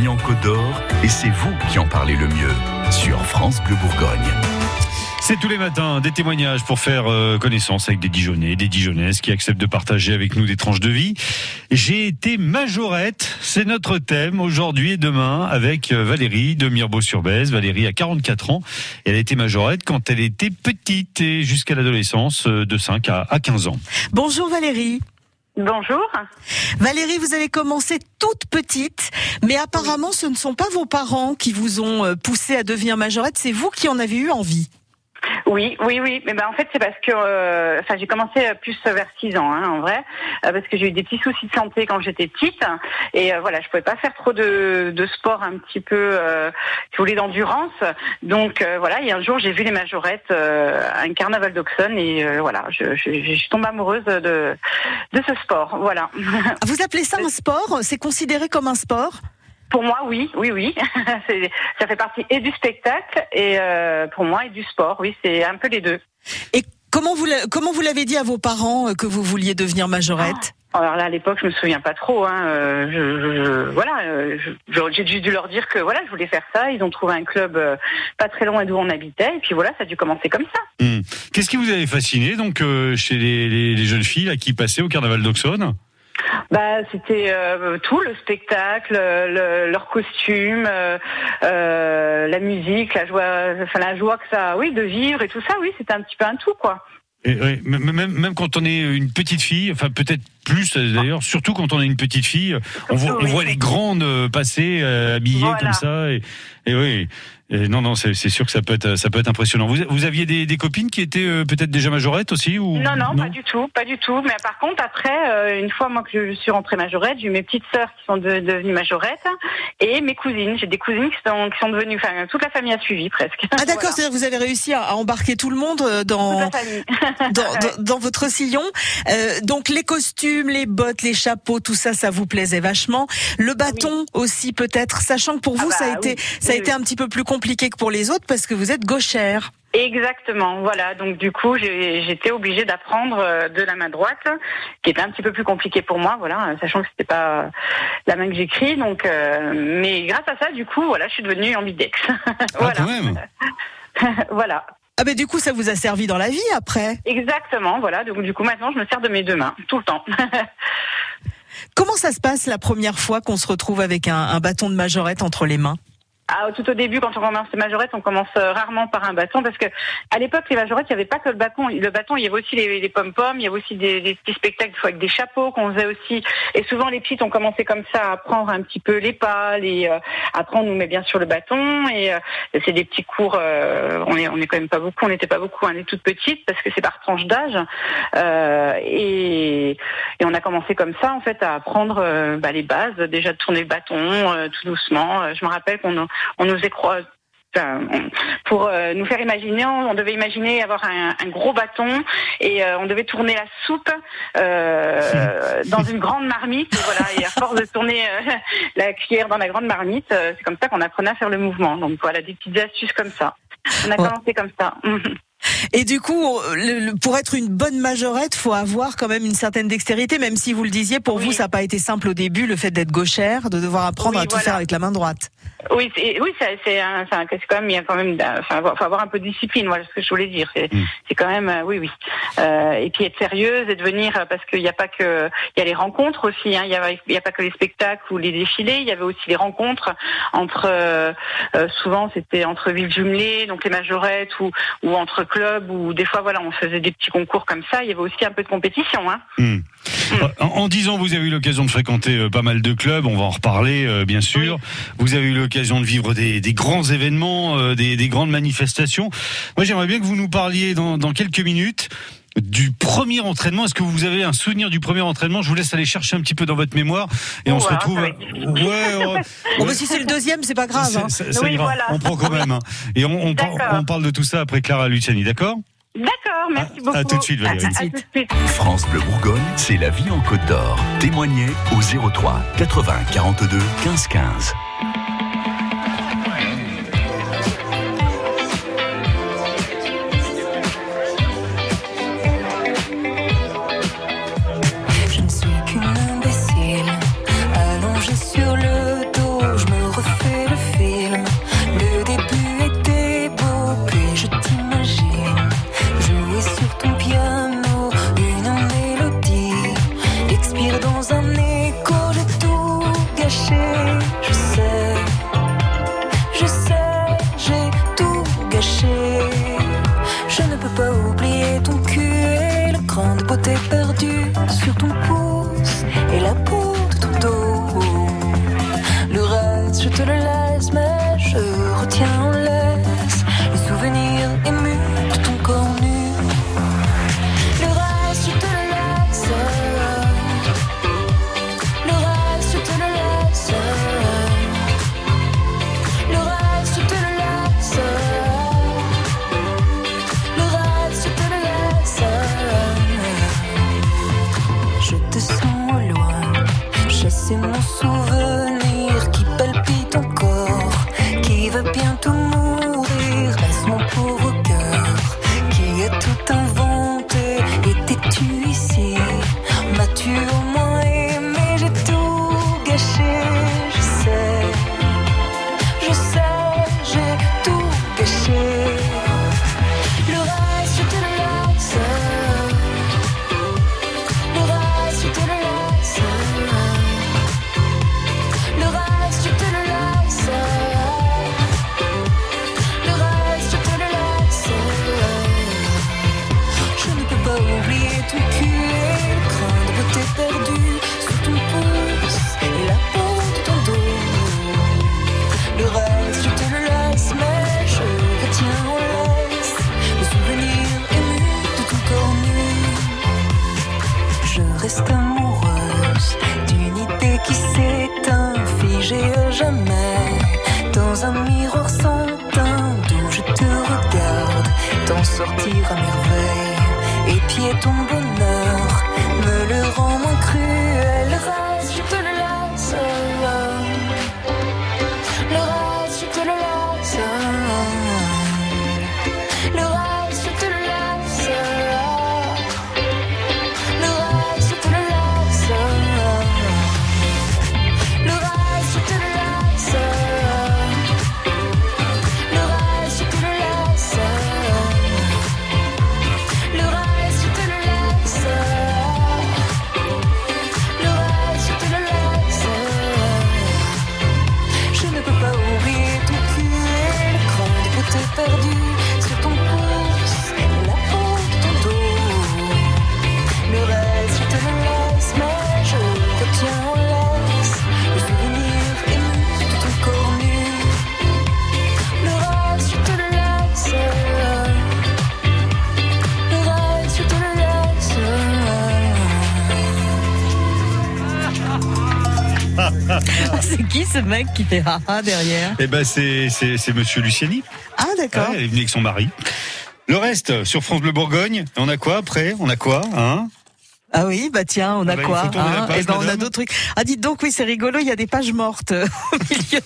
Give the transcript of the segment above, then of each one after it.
vie en Côte d'Or et c'est vous qui en parlez le mieux sur France Bleu Bourgogne. C'est tous les matins des témoignages pour faire euh, connaissance avec des Dijonnais, des Dijonnaises qui acceptent de partager avec nous des tranches de vie. J'ai été majorette, c'est notre thème aujourd'hui et demain avec euh, Valérie de Mirbeau-sur-Bèze. Valérie a 44 ans. Elle a été majorette quand elle était petite et jusqu'à l'adolescence euh, de 5 à 15 ans. Bonjour Valérie. Bonjour. Valérie, vous avez commencé toute petite, mais apparemment ce ne sont pas vos parents qui vous ont poussé à devenir majorette, c'est vous qui en avez eu envie. Oui, oui, oui. Mais ben en fait c'est parce que, euh, enfin j'ai commencé plus vers 6 ans, hein, en vrai, euh, parce que j'ai eu des petits soucis de santé quand j'étais petite et euh, voilà, je pouvais pas faire trop de, de sport un petit peu, si vous voulez, d'endurance. Donc voilà, et un jour j'ai vu les majorettes à un carnaval d'Auxonne et voilà, je, je, je, tombe amoureuse de de ce sport. Voilà. Vous appelez ça un sport? C'est considéré comme un sport? Pour moi, oui, oui, oui. ça fait partie et du spectacle et euh, pour moi et du sport. Oui, c'est un peu les deux. Et comment vous comment vous l'avez dit à vos parents euh, que vous vouliez devenir majorette? Ah, alors là, à l'époque, je me souviens pas trop. Hein. Euh, je, je, voilà, j'ai juste dû leur dire que voilà, je voulais faire ça. Ils ont trouvé un club pas très loin d'où on habitait, et puis voilà, ça a dû commencer comme ça. Hmm. Qu'est-ce qui vous avait fasciné donc chez les, les, les, jeunes filles là, qui passaient au carnaval d'Auxonne? Bah, c'était euh, tout le spectacle, le, leur costume, euh, euh, la musique, la joie, enfin la joie que ça, oui, de vivre et tout ça, oui, c'était un petit peu un tout, quoi. Et, même, même quand on est une petite fille, enfin peut-être plus d'ailleurs, surtout quand on est une petite fille, on voit, on voit les grandes passer habillées comme ça. Et, et oui, non, non, c'est sûr que ça peut être, ça peut être impressionnant. Vous, vous aviez des, des copines qui étaient euh, peut-être déjà majorettes aussi ou non, non, pas du tout, pas du tout. Mais par contre, après, euh, une fois moi que je suis rentrée majorette, j'ai eu mes petites sœurs qui sont devenues majorettes et mes cousines. J'ai des cousines qui sont, qui sont devenues, enfin, toute la famille a suivi presque. Ah d'accord, c'est-à-dire que vous avez réussi à, embarquer tout le monde euh, dans dans, dans, dans, votre sillon. Euh, donc les costumes, les bottes, les chapeaux, tout ça, ça vous plaisait vachement. Le bâton aussi peut-être, sachant que pour vous ah ça a bah été, ça a été un petit peu plus compliqué que pour les autres parce que vous êtes gauchère. Exactement, voilà. Donc du coup, j'étais obligée d'apprendre euh, de la main droite, qui était un petit peu plus compliqué pour moi, voilà, sachant que c'était pas la main que j'écris. Donc, euh, mais grâce à ça, du coup, voilà, je suis devenue ambidex. Ah, voilà. Quand même. voilà. Ah ben du coup, ça vous a servi dans la vie après. Exactement, voilà. Donc du coup, maintenant, je me sers de mes deux mains tout le temps. Comment ça se passe la première fois qu'on se retrouve avec un bâton de majorette entre les mains? Ah, tout au début, quand on commence les majorettes, on commence euh, rarement par un bâton parce que à l'époque, les majorettes, il n'y avait pas que le bâton. Le bâton, il y avait aussi les, les pom-poms, il y avait aussi des, petits spectacles avec des chapeaux qu'on faisait aussi. Et souvent, les petites ont commencé comme ça à prendre un petit peu les pas, les, euh, après on nous met bien sur le bâton et euh, c'est des petits cours. Euh, on est on quand même pas beaucoup, on n'était pas beaucoup, on est toutes petites parce que c'est par tranche d'âge et on a commencé comme ça en fait à apprendre bah, les bases, déjà de tourner le bâton tout doucement. Je me rappelle qu'on on nous est pour euh, nous faire imaginer, on, devait imaginer avoir un, gros bâton et euh, on devait tourner la soupe euh, dans une grande marmite. Et voilà, et à force de tourner la cuillère dans la grande marmite, c'est comme ça qu'on apprenait à faire le mouvement. Donc voilà, des petites astuces comme ça. On a commencé comme ça. Et du coup, pour être une bonne majorette, faut avoir quand même une certaine dextérité, même si vous le disiez, pour vous, ça n'a pas été simple au début, le fait d'être gauchère, de devoir apprendre à tout faire avec la main droite. Oui, oui, c'est c'est quand même il y a quand même enfin faut avoir un peu de discipline, voilà ce que je voulais dire. C'est mm. c'est quand même euh, oui oui. Euh, et puis être sérieuse et devenir parce qu'il n'y a pas que il y a les rencontres aussi. Hein, il y a il y a pas que les spectacles ou les défilés. Il y avait aussi les rencontres entre euh, euh souvent c'était entre villes jumelées, donc les majorettes ou ou entre clubs ou des fois voilà on faisait des petits concours comme ça. Il y avait aussi un peu de compétition. Hein. Mm. Mm. En, dix ans, vous avez eu l'occasion de fréquenter pas mal de clubs. On va en reparler bien sûr. Vous avez eu l'occasion de vivre des, grands événements, euh, des, grandes manifestations. Moi, j'aimerais bien que vous nous parliez dans, quelques minutes du premier entraînement. Est-ce que vous avez un souvenir du premier entraînement? Je vous laisse aller chercher un petit peu dans votre mémoire et on se retrouve. Ouais, ouais. si c'est le deuxième, c'est pas grave. Hein. On prend quand même. Hein. Et on, parle de tout ça après Clara Luciani, d'accord? D'accord, merci beaucoup. À tout de suite, Valérie. France Bleu Bourgogne, c'est la vie en Côte d'Or. Témoignez au 03 80 42 15 15. Sur ton pouce et la peau de ton dos. Le reste, je te le laisse, amoureuse d'une idée qui s'éteint, figée à jamais dans un miroir sans teint d'où je te regarde, t'en sortir à merveille, épier ton bonheur, me le rend moins cruel. Qui ce mec qui fait haha derrière Eh ben, c'est, c'est, c'est monsieur Luciani. Ah d'accord. Ouais, elle est venue avec son mari. Le reste, sur France Bleu Bourgogne, on a quoi après? On a quoi hein? Ah oui, bah tiens, on a Ah bah, quoi la page, Eh ben on a d'autres trucs. Ah dites donc oui, c'est rigolo, il y a des pages mortes euh, au milieu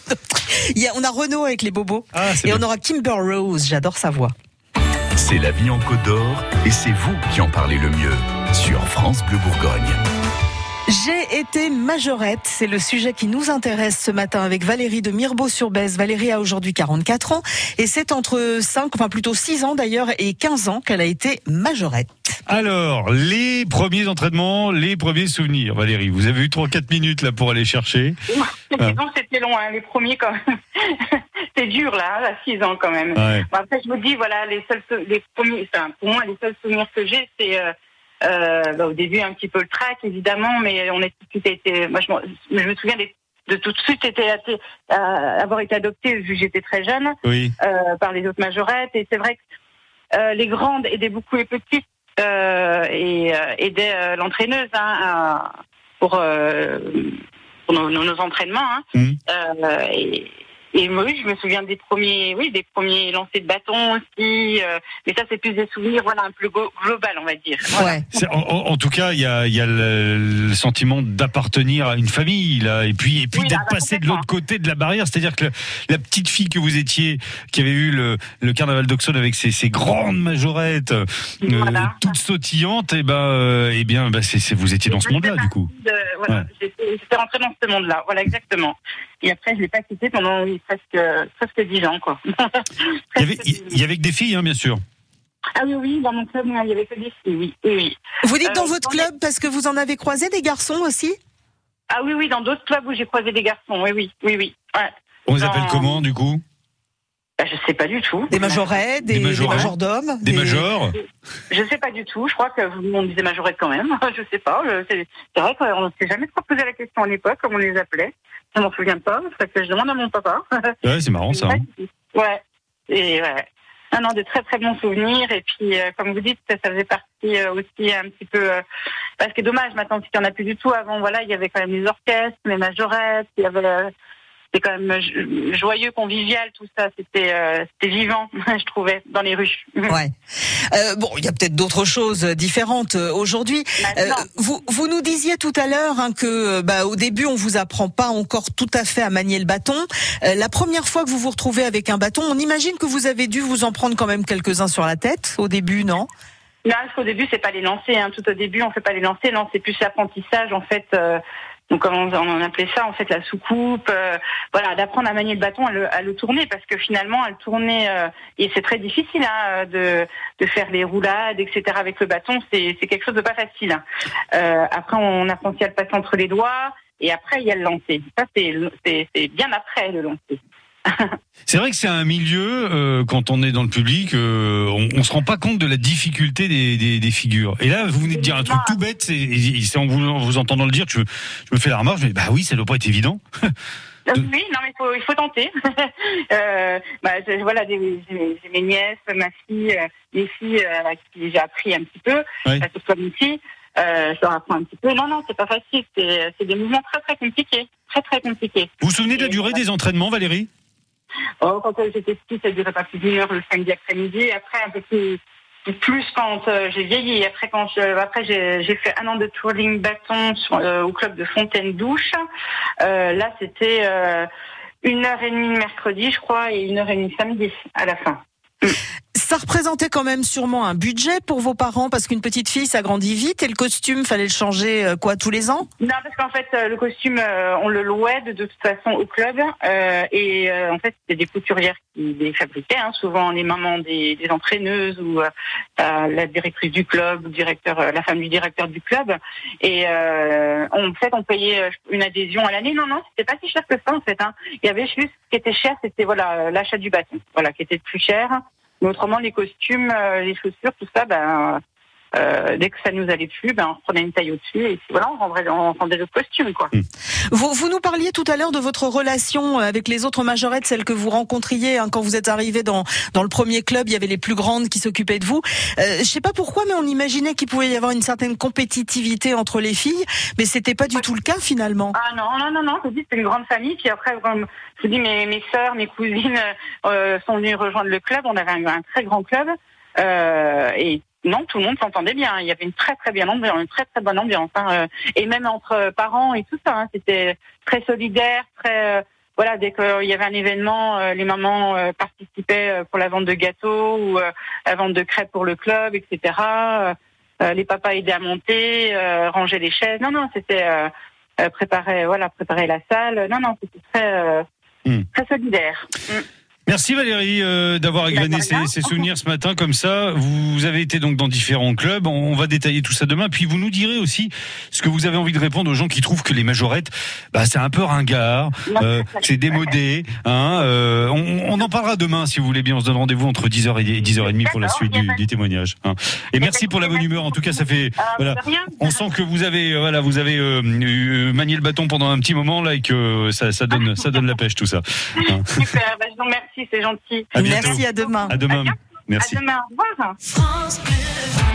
il y a, on a Renault avec les bobos Ah, et bien. on aura Kimber Rose, j'adore sa voix. C'est la vie en Côte d'Or et c'est vous qui en parlez le mieux sur France Bleu Bourgogne. J'ai été majorette, c'est le sujet qui nous intéresse ce matin avec Valérie de Mirbeau-sur-Bèze. Valérie a aujourd'hui 44 ans et c'est entre 5, enfin plutôt 6 ans d'ailleurs et 15 ans qu'elle a été majorette. Alors, les premiers entraînements, les premiers souvenirs. Valérie, vous avez eu 3-4 minutes là pour aller chercher. Ah. Non, c'était long, hein, les premiers quand même. c'est dur là, à 6 ans quand même. Ouais. Bon, après, je vous dis, voilà, les seuls, les premiers, enfin, pour moi, les seuls souvenirs que j'ai, c'est euh, bah, au début un petit peu le track, évidemment, mais on est tout de suite été, moi, je, me souviens des- de tout de suite été, été- euh, avoir été adoptée vu que j'étais très jeune Oui. euh, par les autres majorettes, et c'est vrai que euh, les grandes aidaient beaucoup les petites euh, et euh, aidaient euh, l'entraîneuse hein, à- pour, euh, pour nos, nos- entraînements. Hein. Euh, et, et moi, oui, je me souviens des premiers, oui, des premiers lancers de bâton aussi. euh, mais ça, c'est plus des souvenirs, voilà, un peu glo- global, on va dire. Voilà. Ouais. En, tout cas, il y a, il y a le, le sentiment d'appartenir à une famille, là, et puis, et puis Oui, d'être ah bah, passé de l'autre côté de la barrière. C'est-à-dire que le- la petite fille que vous étiez, qui avait eu le, le carnaval d'Auxonne avec ses, ses grandes majorettes, euh, toutes sautillantes, et ben, euh, eh bien, bah, c'est, c'est- vous étiez dans ce monde-là, du coup. de- voilà, Ouais. j'étais rentrée dans ce monde-là, voilà, exactement. Et après, je l'ai pas quitté pendant presque, presque 10 ans, quoi. Il y avait, Presque dix ans. il y avait que des filles, hein, bien sûr. Ah oui, oui, dans mon club, il y avait que des filles, oui, oui, oui. Vous dites Euh, dans votre dans les- club parce que vous en avez croisé des garçons aussi? Ah oui, oui, dans d'autres clubs où j'ai croisé des garçons, oui, oui, oui, oui. Ouais. On les appelle comment, du coup? Bah, je sais pas du tout. Des majorettes, des, Des majordomes Des majors Je sais pas du tout. Je crois que vous on disait majorette quand même. Je sais pas. C'est vrai qu'on ne s'est jamais trop posé la question à l'époque, comme on les appelait. Je m'en souviens pas. Parce que je demande à mon papa. Ouais, c'est marrant ça. hein. Ouais. Et ouais. Un an de très très bons souvenirs. Et puis, euh, comme vous dites, ça, ça faisait partie euh, aussi un petit peu. euh, parce que dommage, maintenant, qu'il n'y en a plus du tout. Avant, voilà, il y avait quand même les orchestres, les majorettes. Il y avait. Euh, c'était quand même jo- joyeux, convivial, tout ça. C'était euh, c'était vivant, je trouvais, dans les rues. Ouais. Euh, bon, il y a peut-être d'autres choses différentes euh, aujourd'hui. Euh, Maintenant, vous, vous nous disiez tout à l'heure hein, que euh, bah, au début on vous apprend pas encore tout à fait à manier le bâton. Euh, la première fois que vous vous retrouvez avec un bâton, on imagine que vous avez dû vous en prendre quand même quelques-uns sur la tête au début, non? Non, parce qu'au début, c'est pas les lancer. Hein. Tout au début, on fait pas les lancer. Non, c'est plus l'apprentissage, en fait. Euh, donc, comment on appelait ça, en fait, la soucoupe. euh, voilà, d'apprendre à manier le bâton, à le, à le tourner, parce que finalement, à le tourner, euh, et c'est très difficile hein, de, de faire les roulades, etc. Avec le bâton, c'est quelque chose de pas facile. hein. Euh, après, on apprend aussi à le passer entre les doigts, et après, il y a le lancer. Ça, c'est bien après le lancer. C'est vrai que c'est un milieu, euh, quand on est dans le public, euh, on, on se rend pas compte de la difficulté des, des, des figures. Et là, vous venez de dire un truc tout bête, c'est et c'est en vous, en vous entendant le dire je, je me fais la remarque, je me dis, bah oui, ça doit pas être évident. Euh, Oui, non, mais il faut, il faut tenter. euh, bah, j'ai- voilà, j'ai mes nièces, ma fille, euh, mes filles euh, qui j'ai appris un petit peu, Oui. parce que comme ici, euh, je leur apprends un petit peu. Non, non, c'est pas facile. C'est c'est des mouvements très, très compliqués. Très, très compliqués. Vous vous souvenez de la durée des entraînements, Valérie? Quand euh, j'étais petite, ça durait pas plus d'une heure le samedi après-midi. Après, un peu plus, quand euh, j'ai vieilli. Après, quand après j'ai fait un an de touring bâton euh, au club de Fontaine-Douche. Là, c'était une heure et demie mercredi, je crois, et une heure et demie samedi à la fin. Ça représentait quand même sûrement un budget pour vos parents parce qu'une petite fille ça grandit vite et le costume fallait le changer euh, quoi tous les ans? Non, parce qu'en fait, euh, le costume, euh, on le louait de, toute façon au club. et en fait, c'était des couturières qui les fabriquaient, hein, souvent les mamans des, des entraîneuses ou la directrice du club directeur, la femme du directeur du club. Et on- en fait, on payait une adhésion à l'année. Non, non, c'était pas si cher que ça en fait. Hein. Il y avait juste ce qui était cher, c'était voilà l'achat du bâton, voilà, qui était le plus cher. Mais autrement, les costumes, euh, les chaussures, tout ça, ben euh, dès que ça nous allait plus, ben on prenait une taille au-dessus et puis voilà, on rendait, on rendait le costume quoi. vous, vous nous parliez tout à l'heure de votre relation avec les autres majorettes, celles que vous rencontriez hein, quand vous êtes arrivé dans, dans le premier club, il y avait les plus grandes qui s'occupaient de vous. Euh, je sais pas pourquoi, mais on imaginait qu'il pouvait y avoir une certaine compétitivité entre les filles, mais c'était pas du tout le cas finalement. Ah non, non, non, non, je vous dis, c'est une grande famille. Puis après, comme je vous dis, mes, mes sœurs, mes cousines euh, sont venues rejoindre le club. On avait un, un très grand club. Euh, et non, tout le monde s'entendait bien. Il y avait une très très bien ambiance, une très très bonne ambiance. hein, euh, et même entre parents et tout ça, hein, c'était très solidaire, très... euh, voilà, dès qu'il y avait un événement, euh, les mamans euh, participaient pour la vente de gâteaux ou la vente de crêpes pour le club, etc. Les papas aidaient à monter, ranger les chaises. Non, non, c'était préparer, voilà, préparer la salle. Non, non, c'était très, Hmm. très solidaire. Hmm. Merci Valérie euh, d'avoir égrené Bah, ces, ces souvenirs ce matin comme ça. Vous avez été donc dans différents clubs. On, on va détailler tout ça demain. Puis vous nous direz aussi ce que vous avez envie de répondre aux gens qui trouvent que les majorettes, bah, c'est un peu ringard, euh, c'est démodé. Hein, euh, on, on en parlera demain si vous voulez bien. On se donne rendez-vous entre 10h et 10h30 pour la suite du, du témoignage. hein. Et merci pour la bonne humeur. En tout cas, ça fait Ah, voilà. On sent que vous avez euh, voilà, vous avez euh, euh, manié le bâton pendant un petit moment là et que euh, ça, ça donne ça donne la pêche tout ça. Hein. Super, bah, je vous remercie, c'est gentil. À. Merci, à demain. À demain. À Merci. demain, au revoir.